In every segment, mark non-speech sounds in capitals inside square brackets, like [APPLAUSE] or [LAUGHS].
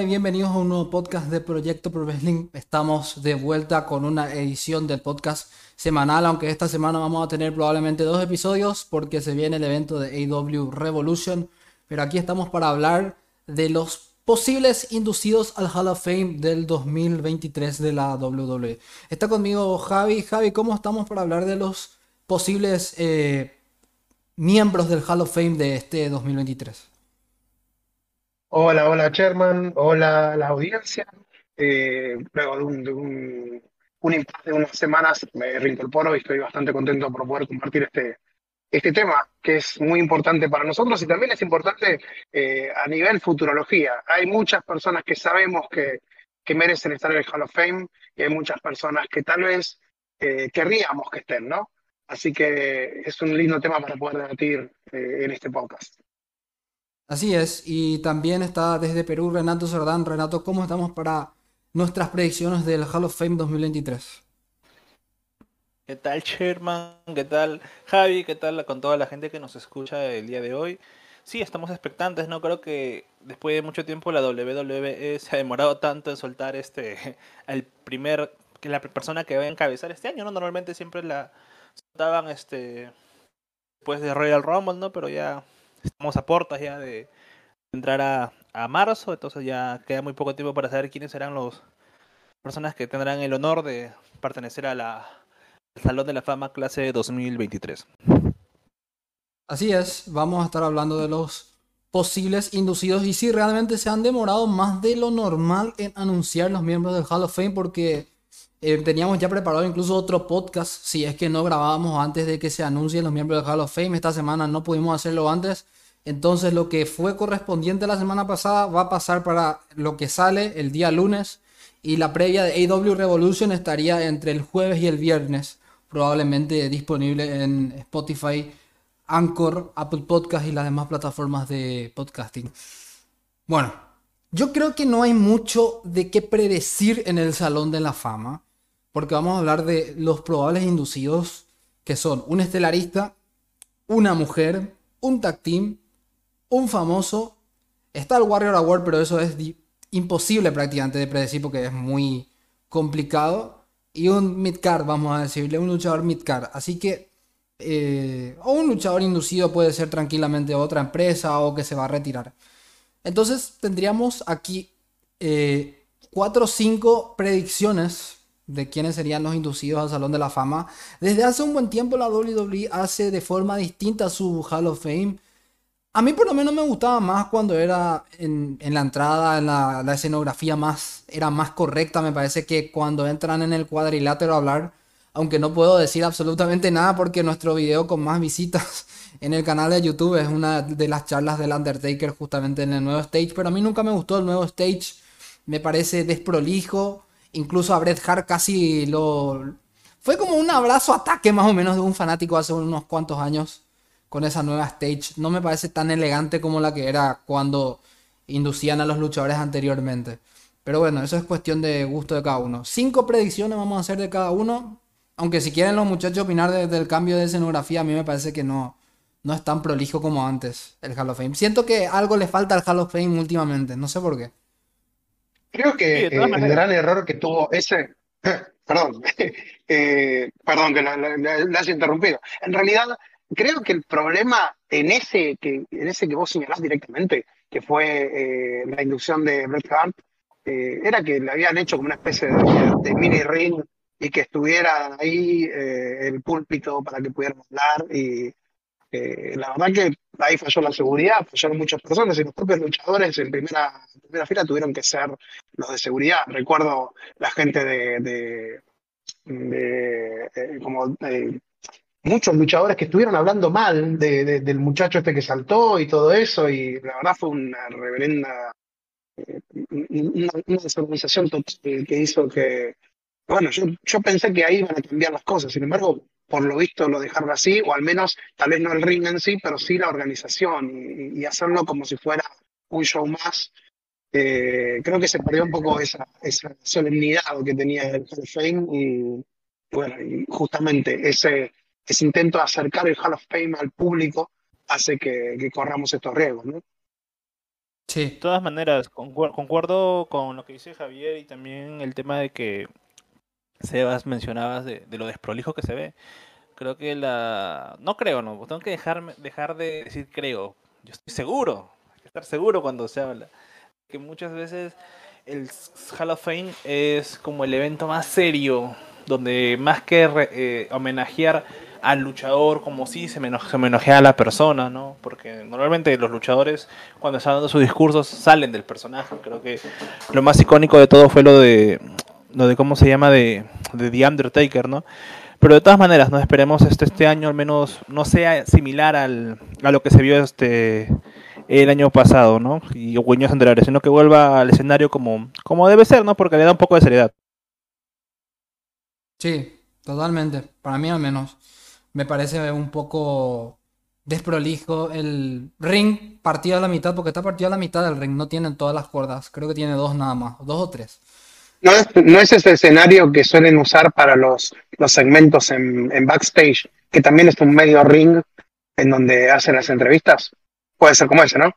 y bienvenidos a un nuevo podcast de Proyecto Pro Wrestling. Estamos de vuelta con una edición del podcast semanal, aunque esta semana vamos a tener probablemente dos episodios porque se viene el evento de AW Revolution. Pero aquí estamos para hablar de los posibles inducidos al Hall of Fame del 2023 de la WWE. Está conmigo Javi. Javi, ¿cómo estamos para hablar de los posibles eh, miembros del Hall of Fame de este 2023? Hola, hola Sherman, hola la audiencia. Eh, luego de un, de un, impasse de unas semanas me reincorporo y estoy bastante contento por poder compartir este, este tema que es muy importante para nosotros y también es importante eh, a nivel futurología. Hay muchas personas que sabemos que, que, merecen estar en el Hall of Fame y hay muchas personas que tal vez eh, querríamos que estén, ¿no? Así que es un lindo tema para poder debatir en este podcast. Así es, y también está desde Perú Renato Sordán. Renato, ¿cómo estamos para nuestras predicciones del Hall of Fame 2023? ¿Qué tal Sherman? ¿Qué tal Javi? ¿Qué tal con toda la gente que nos escucha el día de hoy? Sí, estamos expectantes, ¿no? Creo que después de mucho tiempo la WWE se ha demorado tanto en soltar este [LAUGHS] el primer que la persona que va a encabezar este año, ¿no? Normalmente siempre la soltaban este después de Royal Rumble, ¿no? Pero ya estamos a puertas ya de entrar a, marzo, entonces ya queda muy poco tiempo para saber quiénes serán los personas que tendrán el honor de pertenecer a la al Salón de la Fama clase 2023. Así es, vamos a estar hablando de los posibles inducidos y si realmente se han demorado más de lo normal en anunciar los miembros del Hall of Fame porque eh, teníamos ya preparado incluso otro podcast si es que no grabábamos antes de que se anuncien los miembros del Hall of Fame. Esta semana no pudimos hacerlo antes entonces lo que fue correspondiente la semana pasada va a pasar para lo que sale el día lunes y la previa de AW Revolution estaría entre el jueves y el viernes, probablemente disponible en Spotify, Anchor, Apple Podcast y las demás plataformas de podcasting. Bueno, yo creo que no hay mucho de qué predecir en el Salón de la Fama, porque vamos a hablar de los probables inducidos, que son un estelarista, una mujer, un tag team, un famoso. Está el Warrior Award, pero eso es imposible prácticamente de predecir porque es muy complicado. Y un midcard, vamos a decirle, un luchador midcard. Así que, eh, o un luchador inducido puede ser tranquilamente otra empresa o que se va a retirar. Entonces tendríamos aquí eh, cuatro o cinco predicciones de quiénes serían los inducidos al Salón de la Fama. Desde hace un buen tiempo la WWE hace de forma distinta su Hall of Fame. A mí por lo menos me gustaba más cuando era en, la entrada, en la, escenografía más, era más correcta, me parece que cuando entran en el cuadrilátero a hablar, aunque no puedo decir absolutamente nada porque nuestro video con más visitas [LAUGHS] en el canal de YouTube es una de las charlas del Undertaker justamente en el nuevo stage, pero a mí nunca me gustó el nuevo stage, me parece desprolijo, incluso a Bret Hart casi lo... Fue como un abrazo ataque más o menos de un fanático hace unos cuantos años con esa nueva stage no me parece tan elegante como la que era cuando inducían a los luchadores anteriormente. Pero bueno, eso es cuestión de gusto de cada uno. Cinco predicciones vamos a hacer de cada uno. Aunque si quieren los muchachos opinar del cambio de escenografía, a mí me parece que no, no es tan prolijo como antes el Hall of Fame. Siento que algo le falta al Hall of Fame últimamente, no sé por qué. Creo que el gran error que tuvo ese... [LAUGHS] perdón, [LAUGHS] eh, perdón que la, has interrumpido. En realidad, creo que el problema en ese que, en ese que vos señalás directamente, que fue eh, la inducción de Bret Hart, eh, era que le habían hecho como una especie de, mini ring y que estuviera ahí eh, el púlpito para que pudieran hablar. Y la verdad que ahí falló la seguridad, fallaron muchas personas y los propios luchadores en primera, primera fila tuvieron que ser los de seguridad. Recuerdo la gente de, de, de como muchos luchadores que estuvieron hablando mal del muchacho este que saltó y todo eso, y la verdad fue una reverenda, eh, una, desorganización total que hizo que, bueno, yo, yo pensé que ahí iban a cambiar las cosas, sin embargo, por lo visto lo dejaron así, o al menos, tal vez no el ring en sí, pero sí la organización, y, hacerlo como si fuera un show más. Eh, creo que se perdió un poco esa, esa solemnidad que tenía el Hall of Fame y bueno, justamente ese, ese intento de acercar el Hall of Fame al público hace que, corramos estos riesgos, ¿no? Sí. De todas maneras, concuerdo con lo que dice Javier y también el tema de que Sebas mencionabas de, lo desprolijo que se ve. Creo que la... No creo, no. Tengo que dejarme, dejar de decir creo. Yo estoy seguro. Hay que estar seguro cuando se habla. Que muchas veces el Hall of Fame es como el evento más serio, donde más que eh, homenajear al luchador como si se, homenajea a la persona, ¿no? Porque normalmente los luchadores cuando están dando sus discursos salen del personaje. Creo que lo más icónico de todo fue lo de lo de cómo se llama de, de The Undertaker, ¿no? Pero de todas maneras, no esperemos este, este año al menos no sea similar al, a lo que se vio este el año pasado, ¿no? Y años anteriores, sino que vuelva al escenario como, como debe ser, ¿no? Porque le da un poco de seriedad. Sí, totalmente. Para mí al menos. Me parece un poco desprolijo el ring partido a la mitad, porque está partido a la mitad del ring, no tienen todas las cuerdas. Creo que tiene dos nada más, dos o tres. No es, es ese escenario que suelen usar para los, los segmentos en, en backstage, que también es un medio ring en donde hacen las entrevistas. Puede ser como ese, ¿no?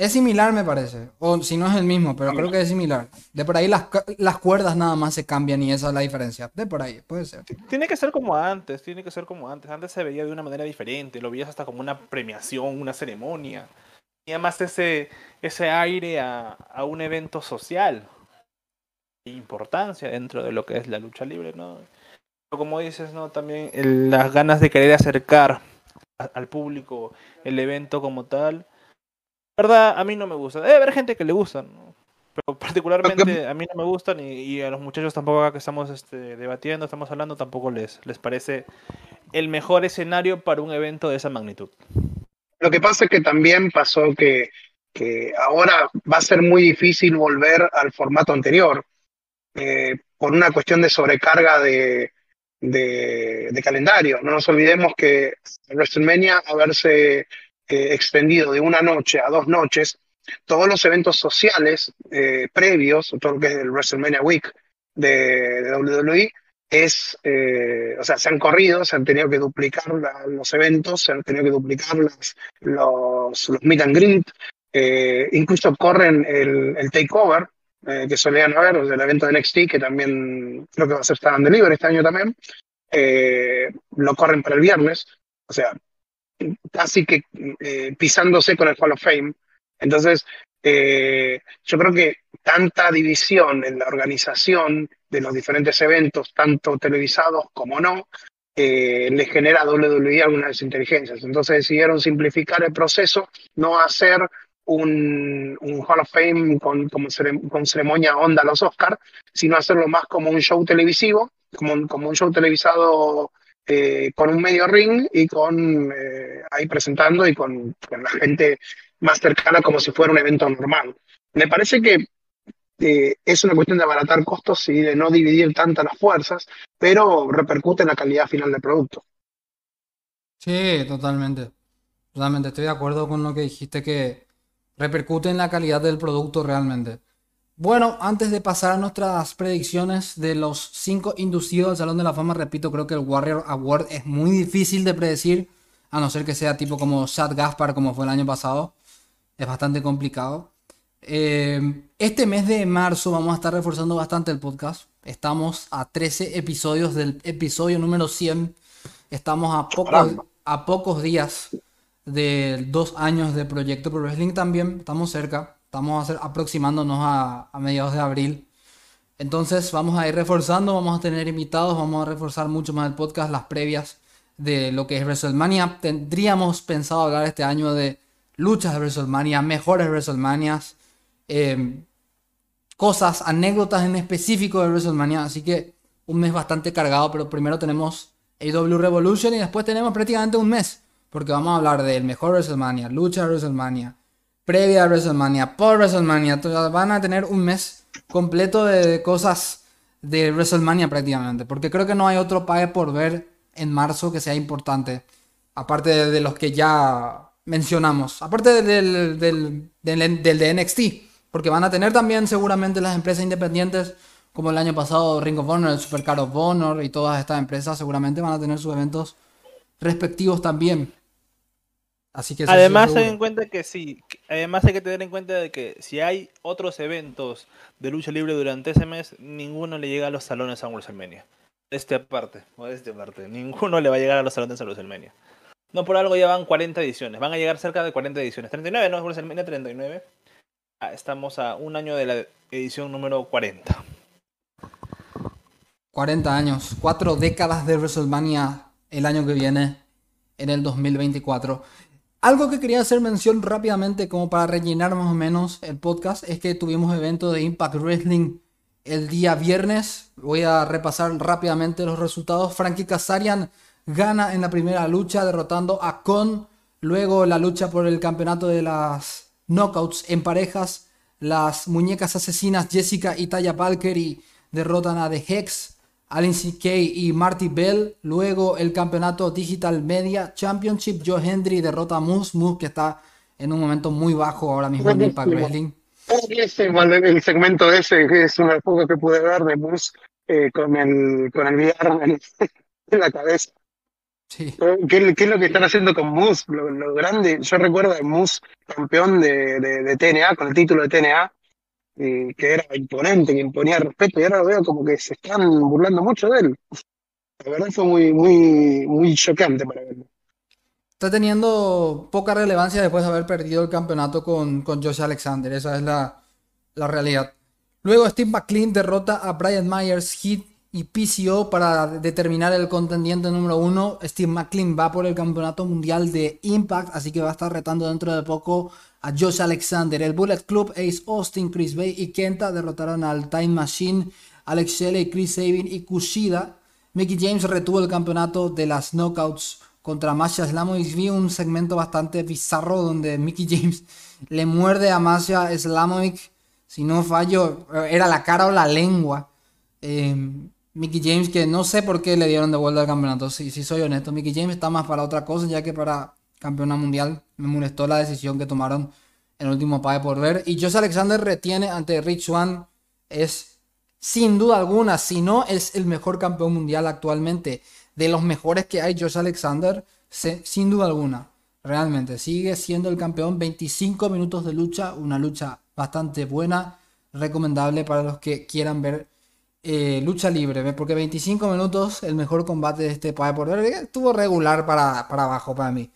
Es similar, me parece. O si no es el mismo, pero creo que es similar. De por ahí las, las cuerdas nada más se cambian y esa es la diferencia. De por ahí, puede ser. Tiene que ser como antes, tiene que ser como antes. Antes se veía de una manera diferente, lo veías hasta como una premiación, una ceremonia. Tenía más ese, ese aire a, a un evento social. Importancia dentro de lo que es la lucha libre, ¿no? Como dices, ¿no? También las ganas de querer acercar al público el evento como tal. Verdad, a mí no me gusta. Debe haber gente que le gusta, pero particularmente a mí no me gustan y, a los muchachos tampoco acá que estamos este, debatiendo, estamos hablando, tampoco les, les parece el mejor escenario para un evento de esa magnitud. Lo que pasa es que también pasó que, que ahora va a ser muy difícil volver al formato anterior eh, por una cuestión de sobrecarga de, de, calendario. No nos olvidemos que WrestleMania haberse eh, extendido de una noche a dos noches, todos los eventos sociales eh, previos, todo lo que es el WrestleMania Week de, WWE, es, eh, o sea, se han corrido, se han tenido que duplicar los eventos, se han tenido que duplicar los, los meet and greet, incluso corren el, el takeover, eh, que solían haber, o el evento de NXT, que también creo que va a ser Stand and Deliver este año también, eh, lo corren para el viernes, o sea, casi que eh, pisándose con el Hall of Fame. Entonces, yo creo que tanta división en la organización de los diferentes eventos, tanto televisados como no, le genera a WWE algunas inteligencias. Entonces decidieron simplificar el proceso, no hacer un, Hall of Fame con, con ceremonia onda a los Oscars, sino hacerlo más como un show televisivo, como un, como un show televisado eh, con un medio ring y con eh, ahí presentando y con, la gente más cercana como si fuera un evento normal. Me parece que eh, es una cuestión de abaratar costos y de no dividir tantas las fuerzas, pero repercute en la calidad final del producto. Sí, totalmente. Totalmente, estoy de acuerdo con lo que dijiste que repercute en la calidad del producto realmente. Bueno, antes de pasar a nuestras predicciones de los cinco inducidos al Salón de la Fama, repito, creo que el Warrior Award es muy difícil de predecir, a no ser que sea tipo como Chad Gaspar, como fue el año pasado. Es bastante complicado. Eh, este mes de marzo vamos a estar reforzando bastante el podcast. Estamos a 13 episodios del episodio número 100. Estamos a pocos, a pocos días de dos años de Proyecto Pro Wrestling también. Estamos cerca. Estamos aproximándonos a, mediados de abril. Entonces vamos a ir reforzando, vamos a tener invitados, vamos a reforzar mucho más el podcast, las previas de lo que es WrestleMania. Tendríamos pensado hablar este año de luchas de WrestleMania, mejores WrestleManias, em, cosas, anécdotas en específico de WrestleMania. Así que un mes bastante cargado, pero primero tenemos AW Revolution y después tenemos prácticamente un mes porque vamos a hablar del mejor WrestleMania, lucha de WrestleMania, previa a WrestleMania, por WrestleMania. van a tener un mes completo de cosas de WrestleMania prácticamente. Porque creo que no hay otro pague por ver en marzo que sea importante. Aparte de, los que ya mencionamos. Aparte del, del, del, del de NXT. Porque van a tener también seguramente las empresas independientes como el año pasado Ring of Honor, el Supercar of Honor y todas estas empresas seguramente van a tener sus eventos respectivos también. Así que Además, ten en cuenta que sí, Además hay que tener en cuenta de que si hay otros eventos de lucha libre durante ese mes, ninguno le llega a los salones a WrestleMania. Este aparte, este aparte, ninguno le va a llegar a los salones a WrestleMania. No por algo ya van 40 ediciones, van a llegar cerca de 40 ediciones. 39, ¿no? WrestleMania 39. Ah, estamos a un año de la edición número 40. 40 años, cuatro décadas de WrestleMania el año que viene, en el 2024. Algo que quería hacer mención rápidamente como para rellenar más o menos el podcast es que tuvimos evento de Impact Wrestling el día viernes. Voy a repasar rápidamente los resultados. Frankie Kazarian gana en la primera lucha derrotando a Con. Luego la lucha por el campeonato de las knockouts en parejas. Las muñecas asesinas Jessica y Taya y derrotan a The Hex. Alin CK y Marty Bell. Luego el campeonato Digital Media Championship. Joe Hendry derrota a Moose. Moose que está en un momento muy bajo ahora mismo en Impact Wrestling. el segmento ese, es una poco que pude ver de Moose eh, con el con el VR [LAUGHS] en, la cabeza. Sí. ¿Qué, es lo que están haciendo con Moose? Lo, grande, yo recuerdo a Moose campeón de, de, TNA, con el título de TNA, que era imponente, que imponía respeto, y ahora lo veo como que se están burlando mucho de él. La verdad fue muy, muy, muy chocante para verlo. Está teniendo poca relevancia después de haber perdido el campeonato con, con Josh Alexander, esa es la, la realidad. Luego Steve McLean derrota a Brian Myers, Heat y PCO para determinar el contendiente número uno. Steve McLean va por el campeonato mundial de Impact, así que va a estar retando dentro de poco a Josh Alexander. El Bullet Club, Ace Austin, Chris Bay y Kenta derrotaron al Time Machine, Alex Shelley, Chris Sabin y Kushida. Mickey James retuvo el campeonato de las knockouts contra Masha Slamovic. Vi un segmento bastante bizarro donde Mickey James [LAUGHS] le muerde a Masha Slamovic. Si no fallo, era la cara o la lengua. Eh, Mickey James, que no sé por qué le dieron de vuelta al campeonato. Si, si soy honesto, Mickey James está más para otra cosa ya que para campeona mundial. Me molestó la decisión que tomaron en el último pague por ver. Y Josh Alexander retiene ante Rich Swan. Es sin duda alguna, si no es el mejor campeón mundial actualmente. De los mejores que hay, Josh Alexander, sin duda alguna. Realmente, sigue siendo el campeón. 25 minutos de lucha, una lucha bastante buena, recomendable para los que quieran ver eh, lucha libre, porque 25 minutos, el mejor combate de este pague por ver, estuvo regular para, para abajo para mí.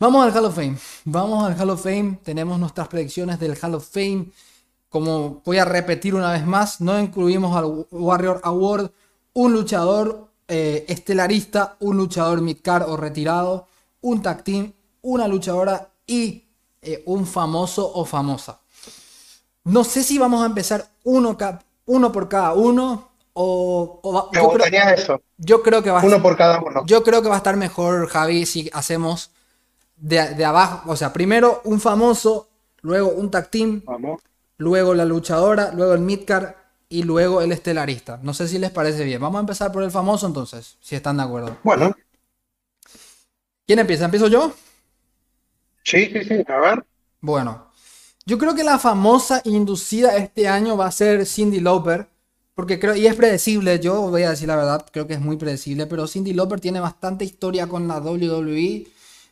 Vamos al Hall of Fame. Vamos al Hall of Fame. Tenemos nuestras predicciones del Hall of Fame. Como voy a repetir una vez más, no incluimos al Warrior Award un luchador eh, estelarista, un luchador midcard o retirado, un tag team, una luchadora y eh, un famoso o famosa. No sé si vamos a empezar uno, uno por cada uno o, yo, creo, eso. yo creo que va uno por cada uno. Yo creo que va a estar mejor, Javi, si hacemos de, abajo, o sea, primero un famoso, luego un tag team, luego la luchadora, luego el midcard y luego el estelarista. No sé si les parece bien. Vamos a empezar por el famoso entonces, si están de acuerdo. Bueno. ¿Quién empieza? ¿Empiezo yo? Sí, sí, sí, a ver. Bueno, yo creo que la famosa inducida este año va a ser Cindy Lauper. Porque creo, y es predecible, yo voy a decir la verdad, creo que es muy predecible, pero Cindy Lauper tiene bastante historia con la WWE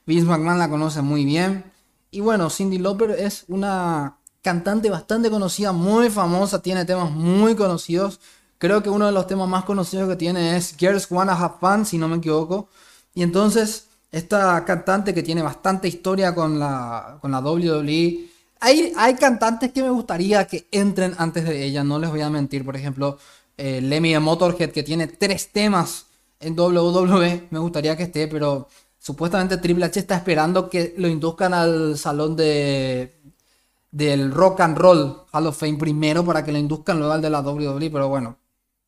Vince McMahon la conoce muy bien. Y bueno, Cindy Lauper es una cantante bastante conocida, muy famosa, tiene temas muy conocidos. Creo que uno de los temas más conocidos que tiene es Girls Wanna Have Fun, si no me equivoco. Y entonces, esta cantante que tiene bastante historia con la, con la WWE. Hay, hay cantantes que me gustaría que entren antes de ella, no les voy a mentir. Por ejemplo, eh, Lemmy de Motorhead, que tiene tres temas en WWE, me gustaría que esté, pero Supuestamente Triple H está esperando que lo induzcan al salón de del Rock and Roll Hall of Fame primero para que lo induzcan luego al de la WWE, pero bueno,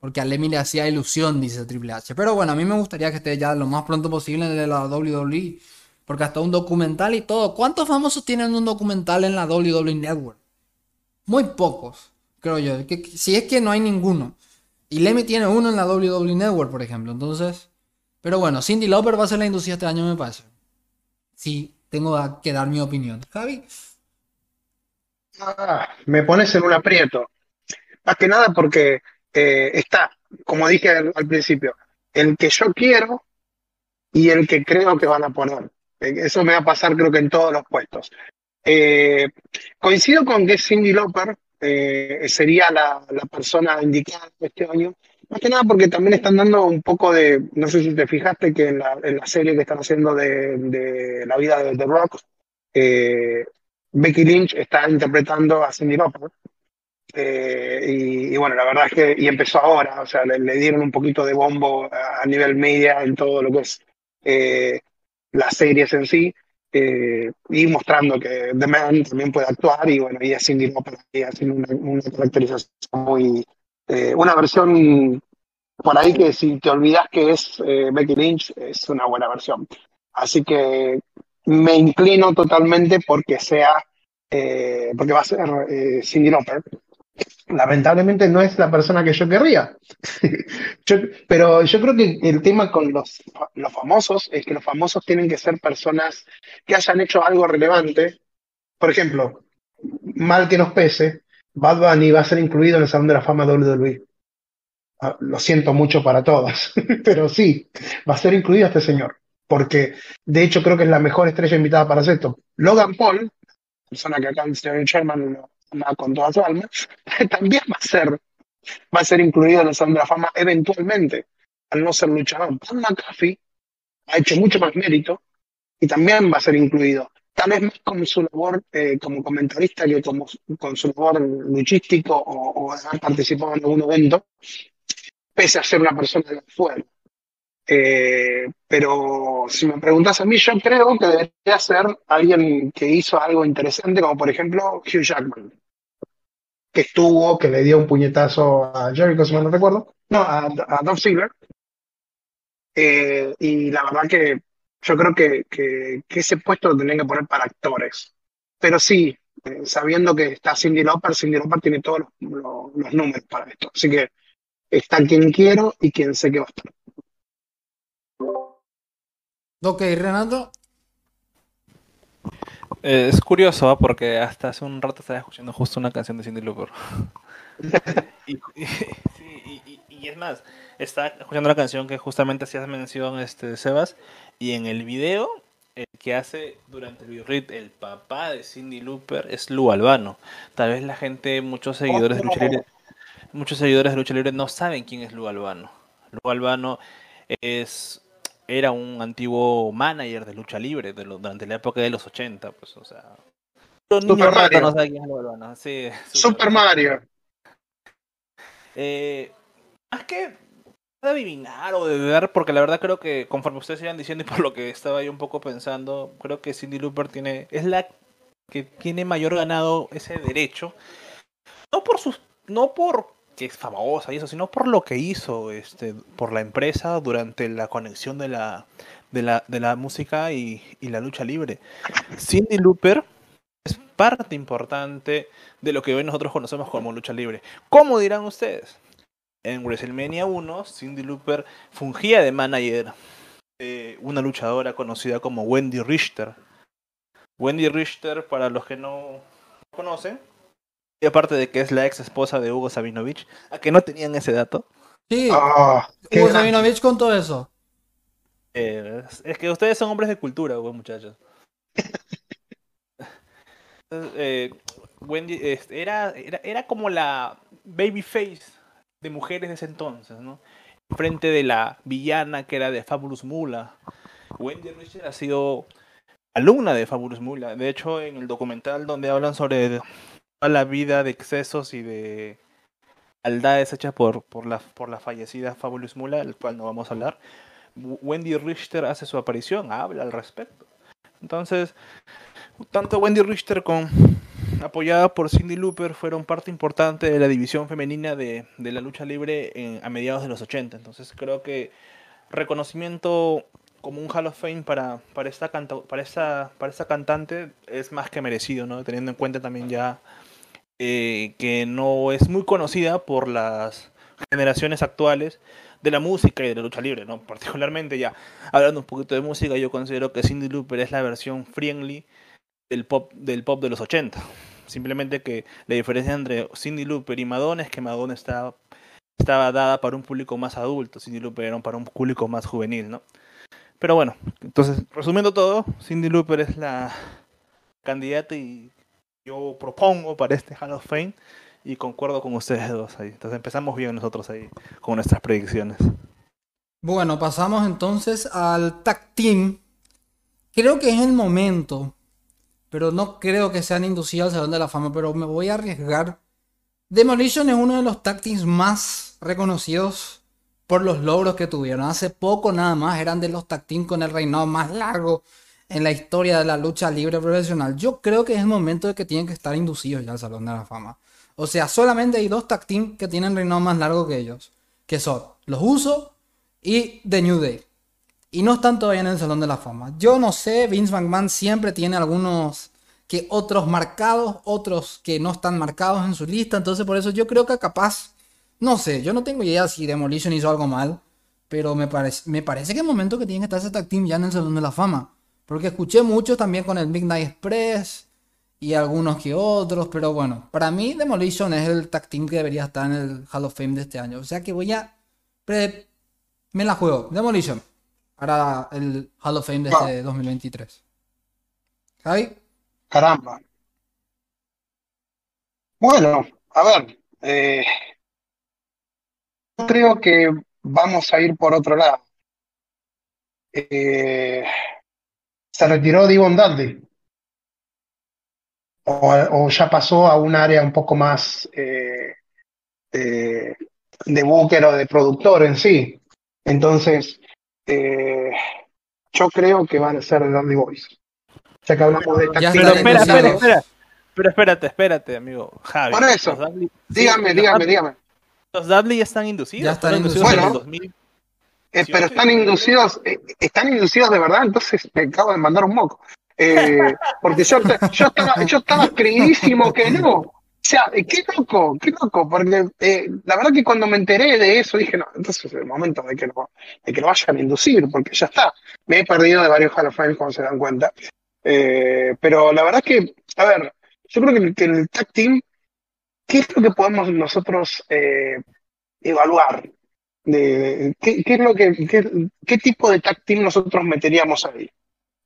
porque a Lemmy le hacía ilusión, dice Triple H. Pero bueno, a mí me gustaría que esté ya lo más pronto posible en de la WWE, porque hasta un documental y todo. ¿Cuántos famosos tienen un documental en la WWE Network? Muy pocos, creo yo. si es que no hay ninguno. Y Lemmy tiene uno en la WWE Network, por ejemplo. Entonces, pero bueno, Cindy Lauper va a ser la industria este año, me parece. Sí, tengo que dar mi opinión. Javi. Ah, me pones en un aprieto. Más que nada porque eh, está, como dije al, principio, el que yo quiero y el que creo que van a poner. Eh, eso me va a pasar creo que en todos los puestos. Eh, coincido con que Cindy Lauper eh, sería la, persona indicada este año, más que nada porque también están dando un poco de, no sé si te fijaste que en la, serie que están haciendo de, la vida de The Rock, eh, Becky Lynch está interpretando a Cindy Lauper. y, bueno, la verdad es que, y empezó ahora, o sea, le, dieron un poquito de bombo a, nivel media en todo lo que es las series en sí eh, y mostrando que The Man también puede actuar y bueno, y a Cindy Lauper haciendo una, caracterización muy, eh, una versión por ahí que si te olvidas que es eh, Becky Lynch, es una buena versión. Así que me inclino totalmente porque sea, porque va a ser Cindy Lauper lamentablemente no es la persona que yo querría. [LAUGHS] pero yo creo que el tema con los, los famosos es que los famosos tienen que ser personas que hayan hecho algo relevante. Por ejemplo, mal que nos pese, Bad Bunny va a ser incluido en el Salón de la Fama de WWE. Ah, lo siento mucho para todos, [LAUGHS] pero sí, va a ser incluido este señor, porque de hecho creo que es la mejor estrella invitada para esto. Logan Paul, persona que acá el señor Sherman con toda su alma, [LAUGHS] también va a ser, va a ser incluido en el Salón de la Fama eventualmente, al no ser luchador. Paul McAfee ha hecho mucho más mérito y también va a ser incluido. Tal vez más con su labor eh, como comentarista que como, con su labor luchístico o, o haber participado en algún evento, pese a ser una persona de afuera. Eh, pero si me preguntas a mí, yo creo que debería ser alguien que hizo algo interesante, como por ejemplo Hugh Jackman, que estuvo, que le dio un puñetazo a Jericho, si no recuerdo, no, a, a Dolph. Eh, y la verdad que yo creo que, que, ese puesto lo tendrían que poner para actores. Pero sí, eh, sabiendo que está Cindy Lauper, Cindy Lauper tiene todos los, los números para esto. Así que está quien quiero y quien sé que va a estar. Ok, Renato. Eh, es curioso porque hasta hace un rato estaba escuchando justo una canción de Cindy Lauper. [LAUGHS] y, es más, estaba escuchando la canción que justamente hacías mención este Sebas y en el video el que hace durante el video el papá de Cindy Looper es Lu Albano. Tal vez la gente, muchos seguidores de lucha libre, muchos seguidores de lucha libre no saben quién es Lu Albano. Lu Albano es era un antiguo manager de lucha libre de durante la época de los 80, pues, o sea. Super Mario. No quién es sí, Super, Mario. Eh, más que de adivinar o de ver, porque la verdad creo que conforme ustedes iban diciendo y por lo que estaba yo un poco pensando, creo que Cindy Looper tiene es la que tiene mayor ganado ese derecho. No por sus no por que es famosa y eso, sino por lo que hizo este, por la empresa durante la conexión de la, de la, de la música y, la lucha libre. Cindy Looper es parte importante de lo que hoy nosotros conocemos como lucha libre. ¿Cómo dirán ustedes? En WrestleMania 1, Cindy Looper fungía de manager de una luchadora conocida como Wendy Richter. Wendy Richter, para los que no conocen, y aparte de que es la ex esposa de Hugo Sabinovich, a que no tenían ese dato. Sí, ah, Hugo Sabinovich todo eso. Eh, es que ustedes son hombres de cultura, muchachos. [LAUGHS] Eh, Wendy este, era, era, era como la babyface de mujeres de ese entonces, ¿no? Frente de la villana que era de Fabulous Mula. Wendy Richard ha sido alumna de Fabulous Mula. De hecho, en el documental donde hablan sobre la vida de excesos y de maldades hechas por, por, la, por la fallecida Fabulous Mula, el cual no vamos a hablar, Wendy Richter hace su aparición, habla al respecto. Entonces, tanto Wendy Richter con apoyada por Cindy Looper fueron parte importante de la división femenina de, de la lucha libre en, a mediados de los 80. Entonces creo que reconocimiento como un Hall of Fame para, para, esta, para, esta, para esta cantante es más que merecido, ¿no? teniendo en cuenta también ya eh, que no es muy conocida por las generaciones actuales de la música y de la lucha libre, ¿no? [LAUGHS] Particularmente ya hablando un poquito de música, yo considero que Cindy Looper es la versión friendly del pop del pop de los 80. Simplemente que la diferencia entre Cindy Looper y Madonna es que Madonna estaba, estaba dada para un público más adulto, Cindy Looper era para un público más juvenil, ¿no? Pero bueno, entonces, resumiendo todo, Cindy Looper es la candidato y yo propongo para este Hall of Fame y concuerdo con ustedes dos ahí. Entonces empezamos bien nosotros ahí con nuestras predicciones. Bueno, pasamos entonces al tag team. Creo que es el momento, pero no creo que sean inducidos al Salón de la Fama, pero me voy a arriesgar. Demolition es uno de los tag teams más reconocidos por los logros que tuvieron. Hace poco nada más eran de los tag teams con el reinado más largo en la historia de la lucha libre profesional. Yo creo que es el momento de que tienen que estar inducidos ya al Salón de la Fama. O sea, solamente hay dos tag que tienen reinado más largo que ellos. Que son los Usos y The New Day. Y no están todavía en el Salón de la Fama. Yo no sé, Vince McMahon siempre tiene algunos que otros marcados, otros que no están marcados en su lista. Entonces por eso yo creo que capaz, no sé, yo no tengo idea si Demolition hizo algo mal. Pero me, parece me parece que es el momento que tiene que estar ese tag team ya en el Salón de la Fama. Porque escuché muchos también con el Midnight Express y algunos que otros, pero bueno, para mí Demolition es el tag team que debería estar en el Hall of Fame de este año. O sea que voy a... Me la juego. Demolition para el Hall of Fame de este 2023. ¿Javi? Caramba. Bueno, a ver. Eh, creo que vamos a ir por otro lado. Eh, se retiró Divon Dudley o, ya pasó a un área un poco más eh, de búquer o de productor en sí. Entonces, eh, yo creo que van a ser The Dudley Boys. Ya que hablamos de pero espera, espera, espera. Pero espérate, espérate, amigo. Javi. Por eso. dígame, dígame, dígame. Los Dudley ya están inducidos. Ya están inducidos. en el 2000. Eh, pero están inducidos, eh, están inducidos de verdad, entonces me acabo de mandar un moco. Eh, porque yo, yo, estaba, yo estaba creidísimo que no. O sea, eh, qué loco, qué loco, porque eh, la verdad que cuando me enteré de eso dije, no, entonces es el momento de que lo, de que lo vayan a inducir, porque ya está. Me he perdido de varios Hall of Fame cuando se dan cuenta. pero la verdad que, a ver, yo creo que, en el tag team, ¿qué es lo que podemos nosotros evaluar? De, ¿qué, ¿qué, es lo que, qué, qué tipo de tag team nosotros meteríamos ahí?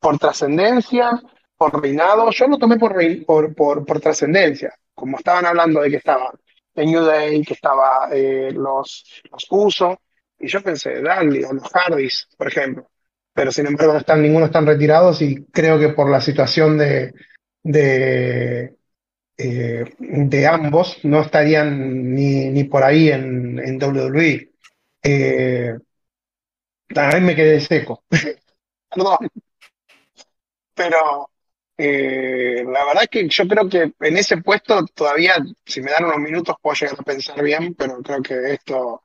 por trascendencia, por reinado. Yo lo tomé por, por, por, por trascendencia, como estaban hablando de que estaba en New Day, que estaba eh, los, los Uso, y yo pensé, Dudley o los Hardys, por ejemplo. Pero sin embargo, no están, ninguno están retirados y creo que por la situación de, de, eh, de ambos no estarían ni, ni por ahí en, en WWE. Eh, a me quedé seco. [LAUGHS] Perdón pero eh, la verdad que yo creo que en ese puesto todavía, si me dan unos minutos, puedo llegar a pensar bien, pero creo que esto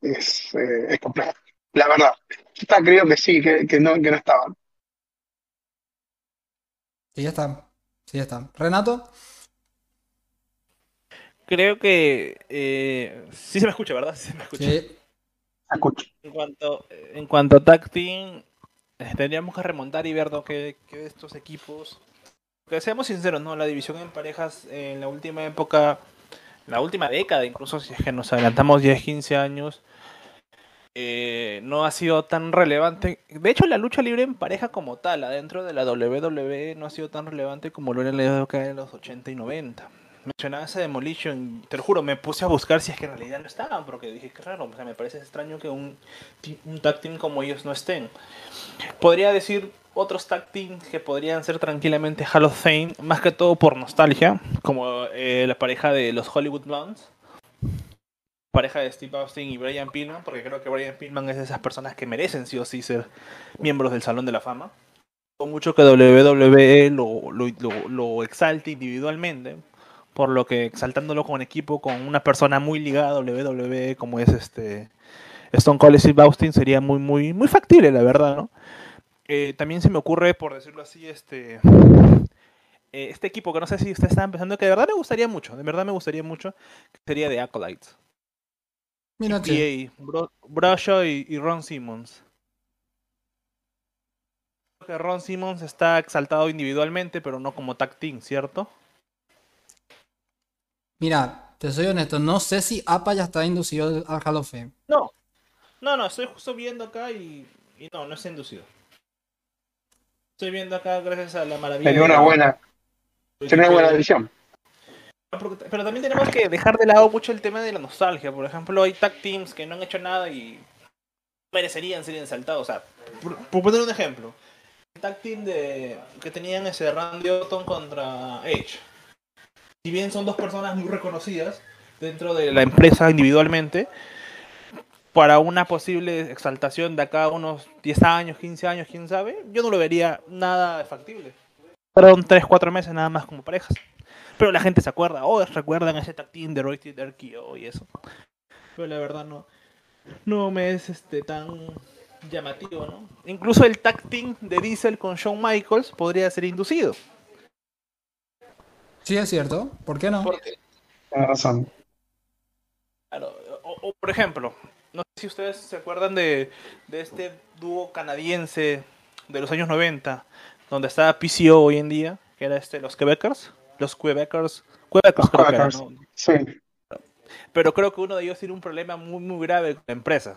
es, eh, es complejo. La verdad, yo creo que sí, que, que, no, que no estaban. Sí, ya está. Sí, ya está. Renato. Creo que eh, sí se me escucha, ¿verdad? Sí se me escucha. Sí. Escucho. En cuanto, en cuanto a tag team, [LAUGHS] tendríamos que remontar y ver que, estos equipos, que seamos sinceros, ¿no? La división en parejas en la última época, la última década, incluso si es que nos adelantamos 10, 15 años, eh, no ha sido tan relevante. De hecho, la lucha libre en pareja como tal, adentro de la WWE, no ha sido tan relevante como lo era en la década de los 80 y 90 mencionaba esa Demolition, te lo juro, me puse a buscar si es que en realidad no estaban, porque dije que raro, o sea, me parece extraño que un, un tag team como ellos no estén. Podría decir otros tag teams que podrían ser tranquilamente Hall of Fame, más que todo por nostalgia, como eh, la pareja de los Hollywood Blondes, pareja de Steve Austin y Brian Pillman, porque creo que Brian Pillman es de esas personas que merecen sí o sí ser miembros del Salón de la Fama. Mucho que WWE lo, lo, lo, lo exalte individualmente, por lo que exaltándolo con equipo con una persona muy ligada a WWE como es este Stone Cold Steve Austin sería muy muy muy factible la verdad no eh, también se me ocurre por decirlo así este eh, este equipo que no sé si ustedes están pensando que de verdad me gustaría mucho de verdad me gustaría mucho que sería de Acolytes. Mira Brashaw y, y Ron Simmons. Que Ron Simmons está exaltado individualmente pero no como tag team cierto Mira, te soy honesto, no sé si APA ya está inducido al Hall of Fame. No, no, no, estoy justo viendo acá y, no, no está inducido. Estoy viendo acá gracias a la maravilla. Sería una buena, Sería una buena edición. Pero también tenemos que dejar de lado mucho el tema de la nostalgia. Por ejemplo, hay tag teams que no han hecho nada y merecerían ser ensaltados. O sea, por, poner un ejemplo, el tag team de, que tenían ese Randy Orton contra Edge. Si bien son dos personas muy reconocidas dentro de la empresa individualmente, para una posible exaltación de acá unos 10 años, 15 años, quién sabe, yo no lo vería nada factible. Fueron 3, 4 meses nada más como parejas. Pero la gente se acuerda, oh, recuerdan ese tag team de Roy Derkio y eso. Pero la verdad no, no me es este tan llamativo, ¿no? Incluso el tag team de Diesel con Shawn Michaels podría ser inducido. Sí, es cierto. ¿Por qué no? Razón. Claro, o, por ejemplo, no sé si ustedes se acuerdan de, de este dúo canadiense de los años 90, donde está PCO hoy en día, que era este, los Quebecers los Quebecers. Quebecers, Sí. Pero creo que uno de ellos tiene un problema muy, muy grave con la empresa.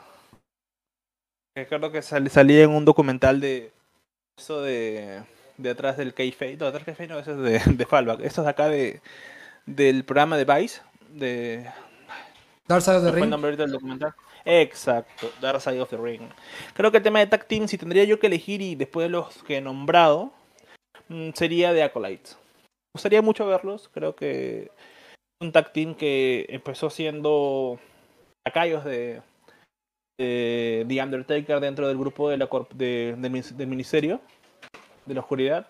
Creo que salía en un documental de eso de, de atrás del Kayfabe. No, atrás del Kayfabe no, eso es de, de Fallback. Esto es acá de, del programa de Vice. De, Dark Side of the Ring. nombre del documental? Exacto, Dark Side of the Ring. Creo que el tema de tag team, si tendría yo que elegir y después de los que he nombrado, mm, sería de Acolyte gustaría mucho verlos. Creo que un tag team que empezó siendo acayos de, de The Undertaker dentro del grupo de la de, del ministerio de la oscuridad.